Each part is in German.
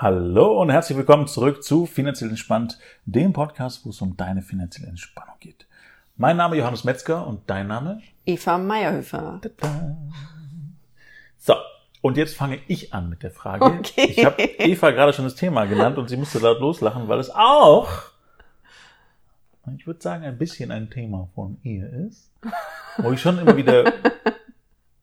Hallo und herzlich willkommen zurück zu Finanziell Entspannt, dem Podcast, wo es um deine finanzielle Entspannung geht. Mein Name ist Johannes Metzger und dein Name? Eva Meierhöfer. So, und jetzt fange ich an mit der Frage. Okay. Ich habe Eva gerade schon das Thema genannt und sie musste laut loslachen, weil es auch, ich würde sagen, ein bisschen ein Thema von ihr ist, wo ich schon immer wieder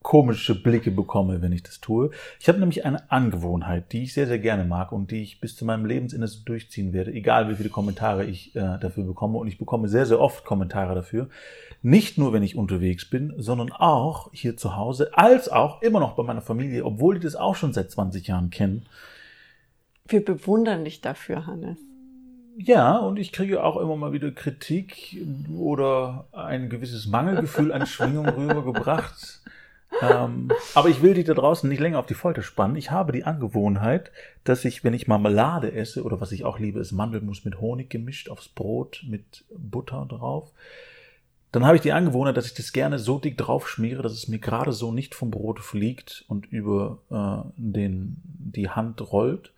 komische Blicke bekomme, wenn ich das tue. Ich habe nämlich eine Angewohnheit, die ich sehr, sehr gerne mag und die ich bis zu meinem Lebensende so durchziehen werde, egal wie viele Kommentare ich äh, dafür bekomme. Und ich bekomme sehr, sehr oft Kommentare dafür. Nicht nur, wenn ich unterwegs bin, sondern auch hier zu Hause, als auch immer noch bei meiner Familie, obwohl die das auch schon seit 20 Jahren kennen. Wir bewundern dich dafür, Hannes. Ja, und ich kriege auch immer mal wieder Kritik oder ein gewisses Mangelgefühl an Schwingung rübergebracht. Ähm, aber ich will dich da draußen nicht länger auf die Folter spannen. Ich habe die Angewohnheit, dass ich, wenn ich Marmelade esse, oder was ich auch liebe, ist Mandelmus mit Honig gemischt aufs Brot mit Butter drauf, dann habe ich die Angewohnheit, dass ich das gerne so dick drauf schmiere, dass es mir gerade so nicht vom Brot fliegt und über äh, den, die Hand rollt.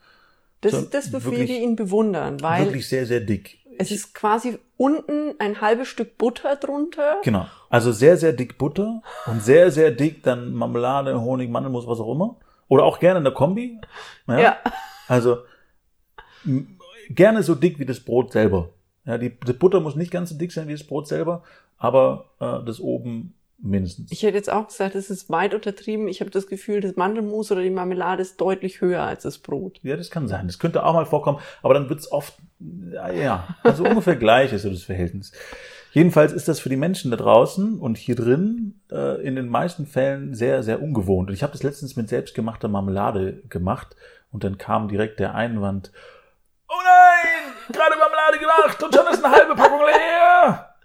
Das So, das, wofür wirklich- wir ihn bewundern, weil Wirklich sehr, sehr dick. Es ist quasi unten ein halbes Stück Butter drunter. Genau. Also sehr, sehr dick Butter und sehr, sehr dick dann Marmelade, Honig, Mandelmus, was auch immer. Oder auch gerne in der Kombi. Ja. Also m- gerne so dick wie das Brot selber. Ja, die, die Butter muss nicht ganz so dick sein wie das Brot selber, aber äh, das oben mindestens. Ich hätte jetzt auch gesagt, es ist weit untertrieben. Ich habe das Gefühl, das Mandelmus oder die Marmelade ist deutlich höher als das Brot. ja, das kann sein. Das könnte auch mal vorkommen, aber dann wird's oft, ja, also ungefähr gleich ist so das Verhältnis. Jedenfalls ist das für die Menschen da draußen und hier drin äh, in den meisten Fällen sehr, sehr ungewohnt. Und ich habe das letztens mit selbstgemachter Marmelade gemacht und dann kam direkt der Einwand, oh nein, gerade Marmelade gemacht und schon ist eine halbe Packung leer.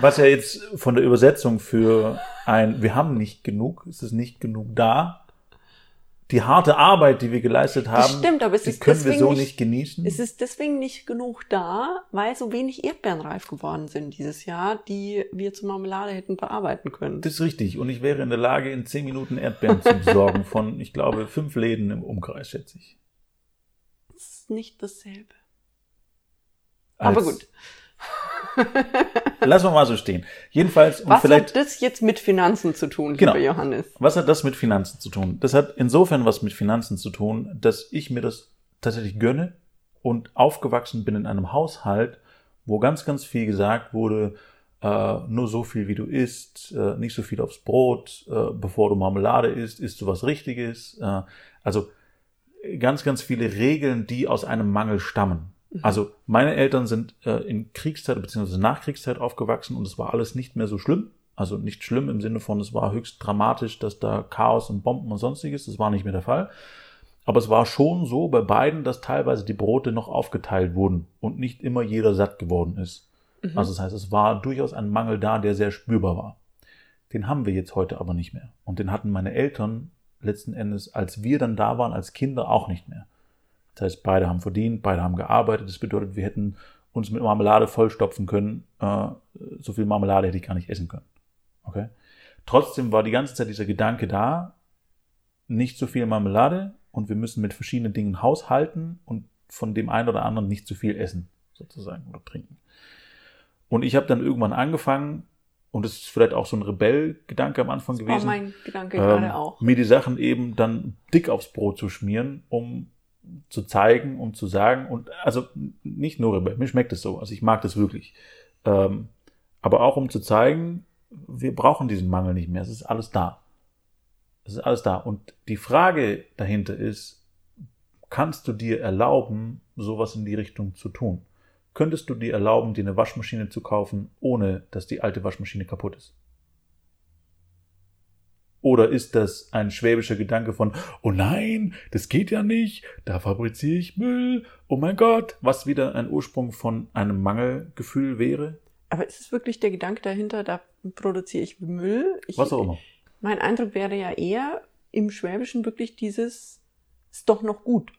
Was ja jetzt von der Übersetzung für ein, wir haben nicht genug, es ist nicht genug da. Die harte Arbeit, die wir geleistet haben, Das stimmt, aber es die ist können wir so nicht- nicht genießen. Es ist deswegen nicht genug da, weil so wenig Erdbeeren reif geworden sind dieses Jahr, die wir zur Marmelade hätten bearbeiten können. Das ist richtig. Und ich wäre in der Lage, in zehn Minuten Erdbeeren zu besorgen von, ich glaube, fünf Läden im Umkreis, schätze ich. Das ist nicht dasselbe. Als- Aber gut. Lassen wir mal so stehen. Jedenfalls, und Was vielleicht, hat das jetzt mit Finanzen zu tun, Genau. lieber Johannes? was hat das mit Finanzen zu tun? Das hat insofern was mit Finanzen zu tun, dass ich mir das tatsächlich gönne und aufgewachsen bin in einem Haushalt, wo ganz, ganz viel gesagt wurde, äh, nur so viel wie du isst, äh, nicht so viel aufs Brot, äh, bevor du Marmelade isst, isst du was Richtiges. Äh, also ganz, ganz viele Regeln, die aus einem Mangel stammen. Also meine Eltern sind äh, in Kriegszeit bzw. Nachkriegszeit aufgewachsen und es war alles nicht mehr so schlimm. Also nicht schlimm im Sinne von, es war höchst dramatisch, dass da Chaos und Bomben und sonstiges, das war nicht mehr der Fall. Aber es war schon so bei beiden, dass teilweise die Brote noch aufgeteilt wurden und nicht immer jeder satt geworden ist. Also das heißt, es war durchaus ein Mangel da, der sehr spürbar war. Den haben wir jetzt heute aber nicht mehr. Und den hatten meine Eltern letzten Endes, als wir dann da waren, als Kinder auch nicht mehr. Das heißt, beide haben verdient, beide haben gearbeitet. Das bedeutet, wir hätten uns mit Marmelade vollstopfen können. Äh, so viel Marmelade hätte ich gar nicht essen können. Okay? Trotzdem war die ganze Zeit dieser Gedanke da, nicht so viel Marmelade und wir müssen mit verschiedenen Dingen haushalten und von dem einen oder anderen nicht zu viel essen, sozusagen, oder trinken. Und ich habe dann irgendwann angefangen, und das ist vielleicht auch so ein Rebellgedanke am Anfang Das war gewesen, mein Gedanke ähm, gerade auch. mir die Sachen eben dann dick aufs Brot zu schmieren, um zu zeigen, um zu sagen, und also nicht nur Rebell, mir schmeckt es so, also ich mag das wirklich. Ähm, aber auch um zu zeigen, wir brauchen diesen Mangel nicht mehr, es ist alles da. Es ist alles da. Und die Frage dahinter ist, kannst du dir erlauben, sowas in die Richtung zu tun? Könntest du dir erlauben, dir eine Waschmaschine zu kaufen, ohne dass die alte Waschmaschine kaputt ist? Oder ist das ein schwäbischer Gedanke von, oh nein, das geht ja nicht, da fabriziere ich Müll, oh mein Gott, was wieder ein Ursprung von einem Mangelgefühl wäre? Aber ist es wirklich der Gedanke dahinter, da produziere ich Müll? Ich, Was auch immer. Mein Eindruck wäre ja eher im Schwäbischen wirklich dieses, ist doch noch gut.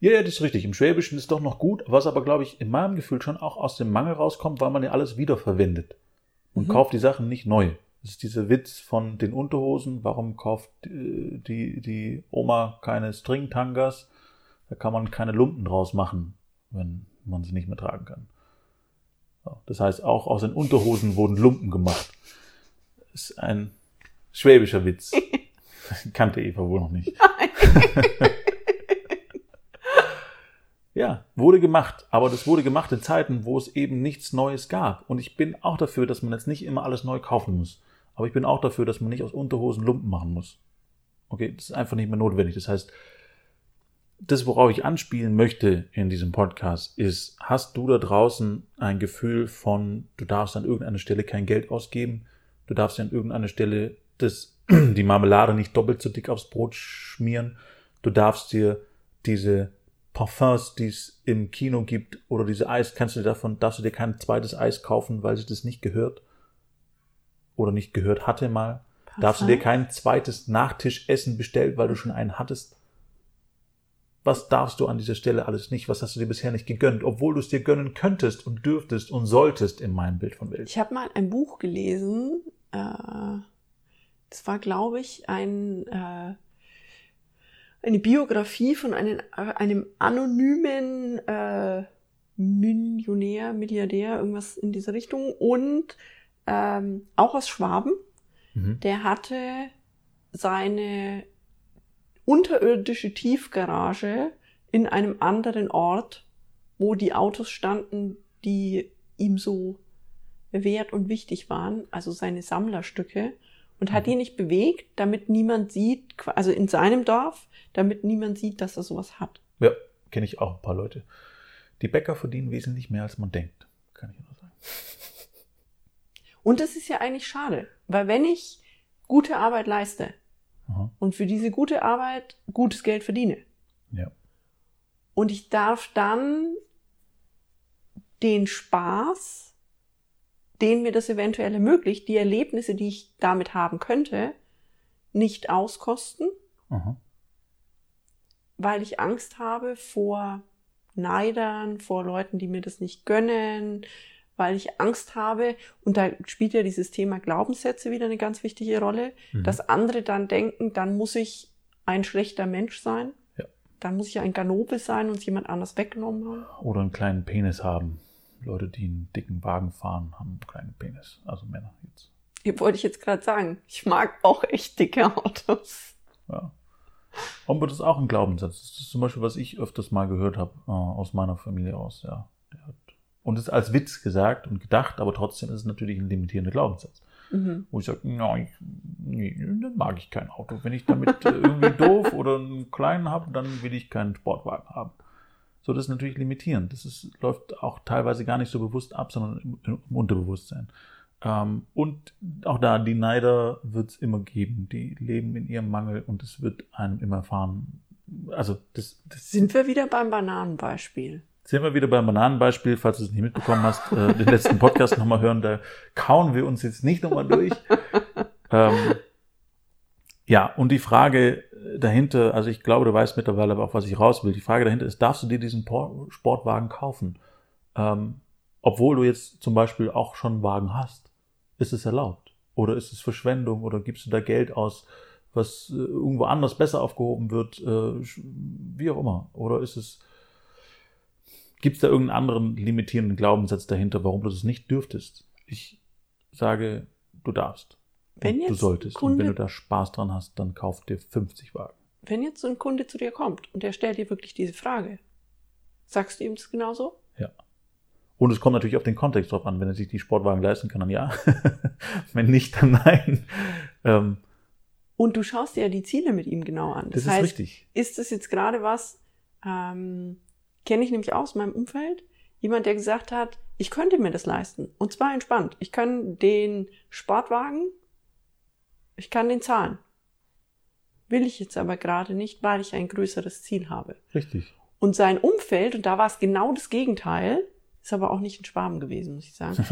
Ja, ja, das ist richtig. Im Schwäbischen ist doch noch gut, was aber, glaube ich, in meinem Gefühl schon auch aus dem Mangel rauskommt, weil man ja alles wiederverwendet und Mhm. kauft die Sachen nicht neu. Das ist dieser Witz von den Unterhosen. Warum kauft äh, die, die Oma keine Stringtangas? Da kann man keine Lumpen draus machen, wenn man sie nicht mehr tragen kann. Das heißt, auch aus den Unterhosen wurden Lumpen gemacht. Das ist ein schwäbischer Witz. Kannte Eva wohl noch nicht. ja, wurde gemacht. Aber das wurde gemacht in Zeiten, wo es eben nichts Neues gab. Und ich bin auch dafür, dass man jetzt nicht immer alles neu kaufen muss. Aber ich bin auch dafür, dass man nicht aus Unterhosen Lumpen machen muss. Okay, das ist einfach nicht mehr notwendig. Das heißt, das, worauf ich anspielen möchte in diesem Podcast, ist, hast du da draußen ein Gefühl von, du darfst an irgendeiner Stelle kein Geld ausgeben, du darfst an irgendeiner Stelle das, die Marmelade nicht doppelt so dick aufs Brot schmieren, du darfst dir diese Parfums, die es im Kino gibt, oder diese Eis, kannst du dir davon, darfst du dir kein zweites Eis kaufen, weil sich das nicht gehört oder nicht gehört hatte mal. Parfum? Darfst du dir kein zweites Nachtischessen bestellen, weil du schon einen hattest? Was darfst du an dieser Stelle alles nicht? Was hast du dir bisher nicht gegönnt, obwohl du es dir gönnen könntest und dürftest und solltest in meinem Bild von Welt? Ich habe mal ein Buch gelesen. Äh, das war, glaube ich, ein äh, eine Biografie von einem, einem anonymen äh, Millionär, Milliardär, irgendwas in dieser Richtung und ähm, auch aus Schwaben. Mhm. Der hatte seine unterirdische Tiefgarage in einem anderen Ort, wo die Autos standen, die ihm so wert und wichtig waren, also seine Sammlerstücke und hat mhm. die nicht bewegt, damit niemand sieht, also in seinem Dorf, damit niemand sieht, dass er sowas hat. Ja, kenne ich auch ein paar Leute. Die Bäcker verdienen wesentlich mehr, als man denkt, kann ich nur sagen. Und das ist ja eigentlich schade, weil wenn ich gute Arbeit leiste Aha. und für diese gute Arbeit gutes Geld verdiene, ja. und ich darf dann den Spaß den mir das eventuell ermöglicht, die Erlebnisse, die ich damit haben könnte, nicht auskosten, Aha. weil ich Angst habe vor Neidern, vor Leuten, die mir das nicht gönnen, weil ich Angst habe, und da spielt ja dieses Thema Glaubenssätze wieder eine ganz wichtige Rolle, mhm. dass andere dann denken, dann muss ich ein schlechter Mensch sein, ja. dann muss ich ein Ganobe sein und jemand anders weggenommen haben. Oder einen kleinen Penis haben. Leute, die einen dicken Wagen fahren, haben einen kleinen Penis. Also Männer jetzt. Hier wollte ich jetzt gerade sagen. Ich mag auch echt dicke Autos. Ja. Das ist auch ein Glaubenssatz. Das ist zum Beispiel, was ich öfters mal gehört habe äh, aus meiner Familie aus. Ja, der hat, und ist als Witz gesagt und gedacht, aber trotzdem ist es natürlich ein limitierender Glaubenssatz. Mhm. Wo ich sage, nein, nee, dann mag ich kein Auto. Wenn ich damit äh, irgendwie doof oder einen kleinen habe, dann will ich keinen Sportwagen haben. So, das ist natürlich limitierend. Das ist, läuft auch teilweise gar nicht so bewusst ab, sondern im, im Unterbewusstsein. Ähm, und auch da, die Neider wird es immer geben. Die leben in ihrem Mangel und es wird einem immer fahren. Also das, das Sind wir wieder beim Bananenbeispiel? Sind wir wieder beim Bananenbeispiel, falls du es nicht mitbekommen hast, äh, den letzten Podcast nochmal hören, da kauen wir uns jetzt nicht nochmal durch. ähm, ja, und die Frage dahinter, also ich glaube, du weißt mittlerweile auch, was ich raus will. Die Frage dahinter ist, darfst du dir diesen Sportwagen kaufen? Ähm, obwohl du jetzt zum Beispiel auch schon einen Wagen hast. Ist es erlaubt? Oder ist es Verschwendung? Oder gibst du da Geld aus, was äh, irgendwo anders besser aufgehoben wird? Äh, wie auch immer. Oder ist es, gibt es da irgendeinen anderen limitierenden Glaubenssatz dahinter, warum du das nicht dürftest? Ich sage, du darfst. Wenn jetzt du solltest. Kunde, und wenn du da Spaß dran hast, dann kauf dir 50 Wagen. Wenn jetzt so ein Kunde zu dir kommt und der stellt dir wirklich diese Frage, sagst du ihm das genauso? Ja. Und es kommt natürlich auf den Kontext drauf an. Wenn er sich die Sportwagen leisten kann, dann ja. wenn nicht, dann nein. Ähm, und du schaust dir ja die Ziele mit ihm genau an. Das, das heißt, ist richtig. Ist das jetzt gerade was, ähm, kenne ich nämlich aus meinem Umfeld, jemand, der gesagt hat, ich könnte mir das leisten. Und zwar entspannt. Ich kann den Sportwagen ich kann den zahlen. Will ich jetzt aber gerade nicht, weil ich ein größeres Ziel habe. Richtig. Und sein Umfeld, und da war es genau das Gegenteil, ist aber auch nicht ein Schwaben gewesen, muss ich sagen.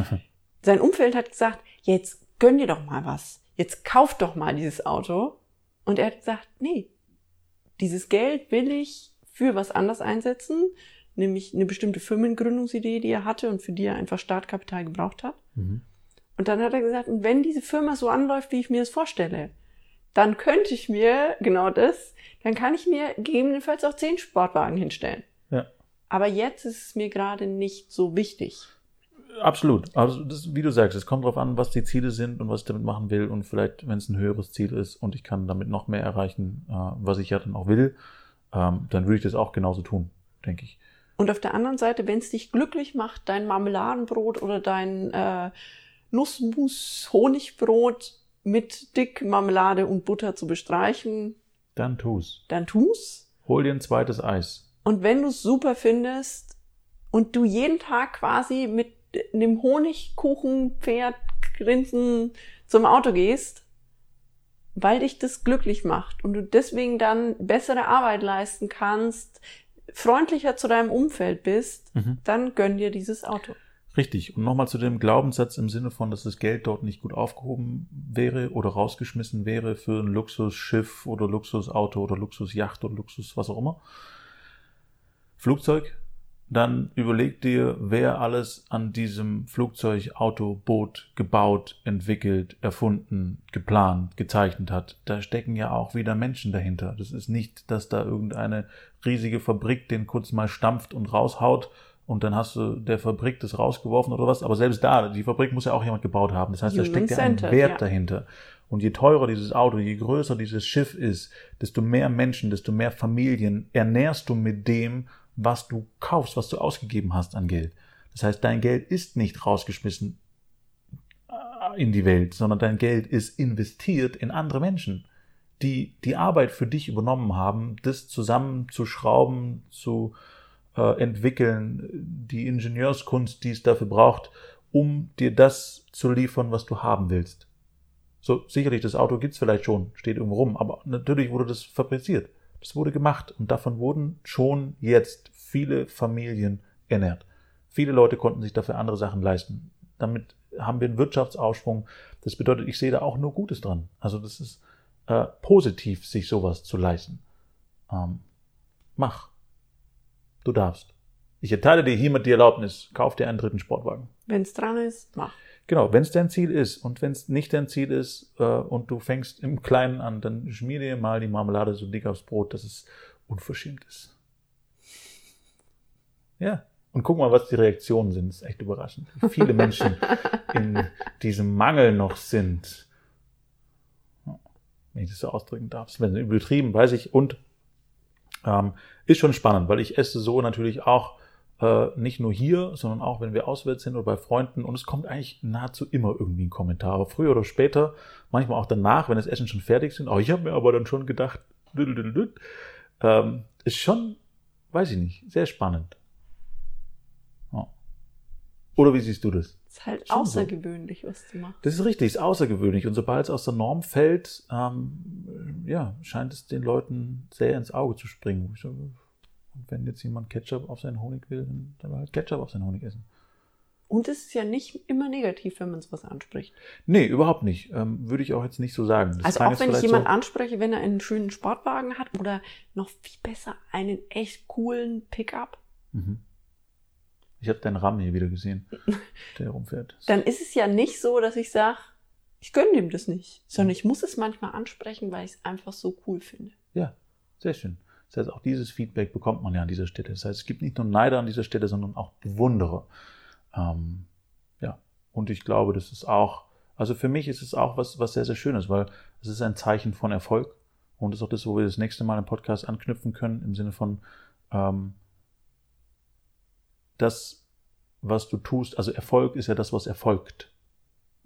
sein Umfeld hat gesagt, jetzt gönn dir doch mal was. Jetzt kauf doch mal dieses Auto. Und er hat gesagt, nee, dieses Geld will ich für was anderes einsetzen, nämlich eine bestimmte Firmengründungsidee, die er hatte und für die er einfach Startkapital gebraucht hat. Mhm. Und dann hat er gesagt, und wenn diese Firma so anläuft, wie ich mir das vorstelle, dann könnte ich mir genau das, dann kann ich mir gegebenenfalls auch zehn Sportwagen hinstellen. Ja. Aber jetzt ist es mir gerade nicht so wichtig. Absolut. Also das, wie du sagst, es kommt darauf an, was die Ziele sind und was ich damit machen will. Und vielleicht, wenn es ein höheres Ziel ist und ich kann damit noch mehr erreichen, äh, was ich ja dann auch will, ähm, dann würde ich das auch genauso tun, denke ich. Und auf der anderen Seite, wenn es dich glücklich macht, dein Marmeladenbrot oder dein äh, Nussmus-Honigbrot mit Dick Marmelade und Butter zu bestreichen, Dann tu's. dann tu's. Hol dir ein zweites Eis. Und wenn du es super findest und du jeden Tag quasi mit einem Honigkuchenpferd grinsen zum Auto gehst, weil dich das glücklich macht und du deswegen dann bessere Arbeit leisten kannst, freundlicher zu deinem Umfeld bist, Mhm. dann gönn dir dieses Auto. Richtig. Und nochmal zu dem Glaubenssatz im Sinne von, dass das Geld dort nicht gut aufgehoben wäre oder rausgeschmissen wäre für ein Luxusschiff oder Luxusauto oder Luxusjacht oder Luxus was auch immer. Flugzeug. Dann überleg dir, wer alles an diesem Flugzeug, Auto, Boot gebaut, entwickelt, erfunden, geplant, gezeichnet hat. Da stecken ja auch wieder Menschen dahinter. Das ist nicht, dass da irgendeine riesige Fabrik den kurz mal stampft und raushaut und dann hast du der Fabrik das rausgeworfen oder was. Aber selbst da, die Fabrik muss ja auch jemand gebaut haben. Das heißt, da Human steckt ja ein Wert ja. dahinter. Und je teurer dieses Auto, je größer dieses Schiff ist, desto mehr Menschen, desto mehr Familien ernährst du mit dem, was du kaufst, was du ausgegeben hast an Geld. Das heißt, dein Geld ist nicht rausgeschmissen äh, in die Welt, sondern dein Geld ist investiert in andere Menschen, die die Arbeit für dich übernommen haben, das zusammenzuschrauben, zu äh, entwickeln, die Ingenieurskunst, die es dafür braucht, um dir das zu liefern, was du haben willst. So, sicherlich, das Auto gibt's vielleicht schon, steht irgendwo rum, aber natürlich wurde das fabriziert. Das wurde gemacht und davon wurden schon jetzt viele Familien ernährt. Viele Leute konnten sich dafür andere Sachen leisten. Damit haben wir einen Wirtschaftsaufschwung. Das bedeutet, ich sehe da auch nur Gutes dran. Also das ist äh, positiv, sich sowas zu leisten. Ähm, mach. Du darfst. Ich erteile dir hiermit die Erlaubnis. Kauf dir einen dritten Sportwagen. Wenn's dran ist, mach. Genau, wenn es dein Ziel ist und wenn es nicht dein Ziel ist äh, und du fängst im Kleinen an, dann schmier dir mal die Marmelade so dick aufs Brot, dass es unverschämt ist. Ja, und guck mal, was die Reaktionen sind. Das ist echt überraschend. Wie viele Menschen in diesem Mangel noch sind. Wenn ich das so ausdrücken darf. Ist übertrieben, weiß ich. Und ähm, ist schon spannend, weil ich esse so natürlich auch äh, nicht nur hier, sondern auch wenn wir auswärts sind oder bei Freunden. Und es kommt eigentlich nahezu immer irgendwie ein Kommentar. Aber früher oder später, manchmal auch danach, wenn das Essen schon fertig sind. Oh, ich habe mir aber dann schon gedacht, ähm, ist schon, weiß ich nicht, sehr spannend. Ja. Oder wie siehst du das? Ist halt Schon so. außergewöhnlich, was du machst. Das ist richtig, ist außergewöhnlich. Und sobald es aus der Norm fällt, ähm, ja, scheint es den Leuten sehr ins Auge zu springen. So, wenn jetzt jemand Ketchup auf seinen Honig will, dann soll er halt Ketchup auf seinen Honig essen. Und es ist ja nicht immer negativ, wenn man sowas anspricht. Nee, überhaupt nicht. Ähm, würde ich auch jetzt nicht so sagen. Das also auch wenn ich vielleicht jemand so, anspreche, wenn er einen schönen Sportwagen hat oder noch viel besser einen echt coolen Pickup, Mhm. Ich habe deinen Ram hier wieder gesehen, der rumfährt. dann ist es ja nicht so, dass ich sage, ich gönne dem das nicht, sondern ich muss es manchmal ansprechen, weil ich es einfach so cool finde. Ja, sehr schön. Das heißt, auch dieses Feedback bekommt man ja an dieser Stelle. Das heißt, es gibt nicht nur Neider an dieser Stelle, sondern auch Bewunderer. Ähm, ja, und ich glaube, das ist auch, also für mich ist es auch was, was sehr, sehr Schönes, weil es ist ein Zeichen von Erfolg. Und ist auch das, wo wir das nächste Mal im Podcast anknüpfen können, im Sinne von, ähm, das, was du tust, also Erfolg ist ja das, was erfolgt.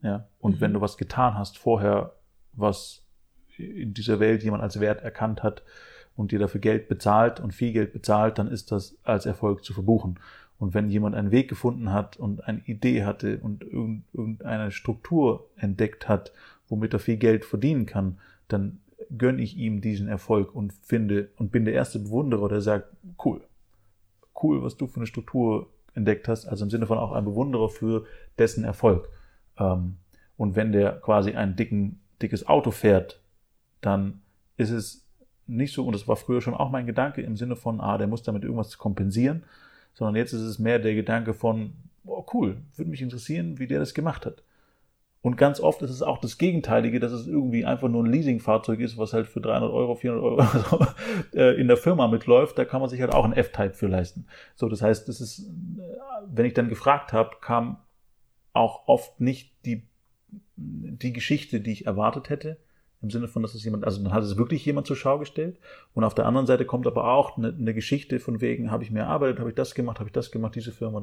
Ja, und Mhm. wenn du was getan hast vorher, was in dieser Welt jemand als Wert erkannt hat und dir dafür Geld bezahlt und viel Geld bezahlt, dann ist das als Erfolg zu verbuchen. Und wenn jemand einen Weg gefunden hat und eine Idee hatte und irgend- irgendeine Struktur entdeckt hat, womit er viel Geld verdienen kann, dann gönne ich ihm diesen Erfolg und finde und bin der erste Bewunderer, der sagt, cool, cool, was du für eine Struktur entdeckt hast, also im Sinne von auch ein Bewunderer für dessen Erfolg. Ähm, und wenn der quasi ein dicken, dickes Auto fährt, dann ist es nicht so, und das war früher schon auch mein Gedanke im Sinne von, ah, der muss damit irgendwas kompensieren, sondern jetzt ist es mehr der Gedanke von, oh cool, würde mich interessieren, wie der das gemacht hat. Und ganz oft ist es auch das Gegenteilige, dass es irgendwie einfach nur ein Leasingfahrzeug ist, was halt für 300 Euro, 400 Euro äh, in der Firma mitläuft. Da kann man sich halt auch ein F-Type für leisten. So, das heißt, das ist, äh, wenn ich dann gefragt habe, kam auch oft nicht die, die Geschichte, die ich erwartet hätte. Im Sinne von, dass es jemand, also dann hat es wirklich jemand zur Schau gestellt. Und auf der anderen Seite kommt aber auch eine, eine Geschichte von wegen, habe ich mir erarbeitet, habe ich das gemacht, habe ich das gemacht, diese Firma,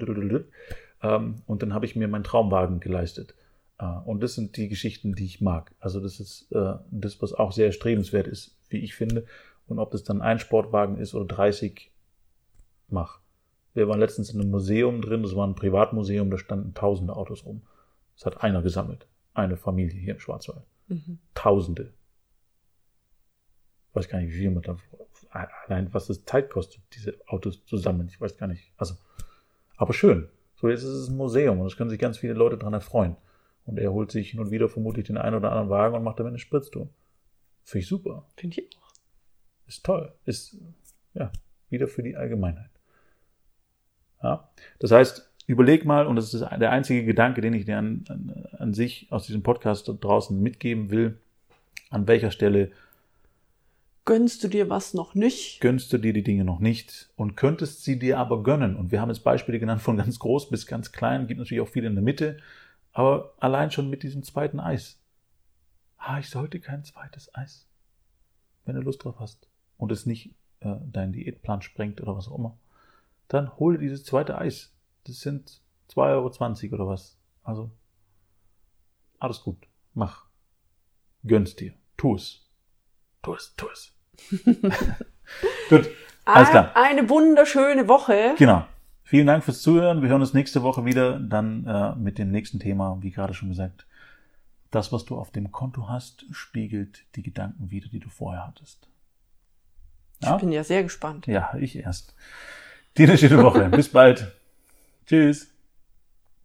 ähm, und dann habe ich mir meinen Traumwagen geleistet. Äh, und das sind die Geschichten, die ich mag. Also das ist äh, das, was auch sehr strebenswert ist, wie ich finde. Und ob das dann ein Sportwagen ist oder 30, mach. Wir waren letztens in einem Museum drin, das war ein Privatmuseum, da standen tausende Autos rum. Das hat einer gesammelt. Eine Familie hier im Schwarzwald. Mhm. Tausende. Ich weiß gar nicht, wie viel man da, allein was es Zeit kostet, diese Autos zu sammeln. Ich weiß gar nicht. Also, aber schön. So, jetzt ist es ein Museum und es können sich ganz viele Leute dran erfreuen. Und er holt sich hin und wieder vermutlich den einen oder anderen Wagen und macht damit eine Spritztour. Finde ich super. Finde ich auch. Ist toll. Ist, ja, wieder für die Allgemeinheit. Ja. Das heißt, überleg mal, und das ist der einzige Gedanke, den ich dir an, an, an sich aus diesem Podcast draußen mitgeben will, an welcher Stelle gönnst du dir was noch nicht? Gönnst du dir die Dinge noch nicht und könntest sie dir aber gönnen. Und wir haben jetzt Beispiele genannt von ganz groß bis ganz klein, gibt natürlich auch viele in der Mitte. Aber allein schon mit diesem zweiten Eis. Ah, ich sollte kein zweites Eis. Wenn du Lust drauf hast und es nicht äh, deinen Diätplan sprengt oder was auch immer, dann hol dir dieses zweite Eis. Das sind 2,20 Euro oder was. Also, alles gut. Mach. Gönn's dir. Tu es. Tu es, tu es. gut. Alles klar. Eine wunderschöne Woche. Genau. Vielen Dank fürs Zuhören. Wir hören uns nächste Woche wieder, dann äh, mit dem nächsten Thema, wie gerade schon gesagt. Das, was du auf dem Konto hast, spiegelt die Gedanken wieder, die du vorher hattest. Ja? Ich bin ja sehr gespannt. Ja, ich erst. Dir eine schöne Woche. Bis bald. Tschüss.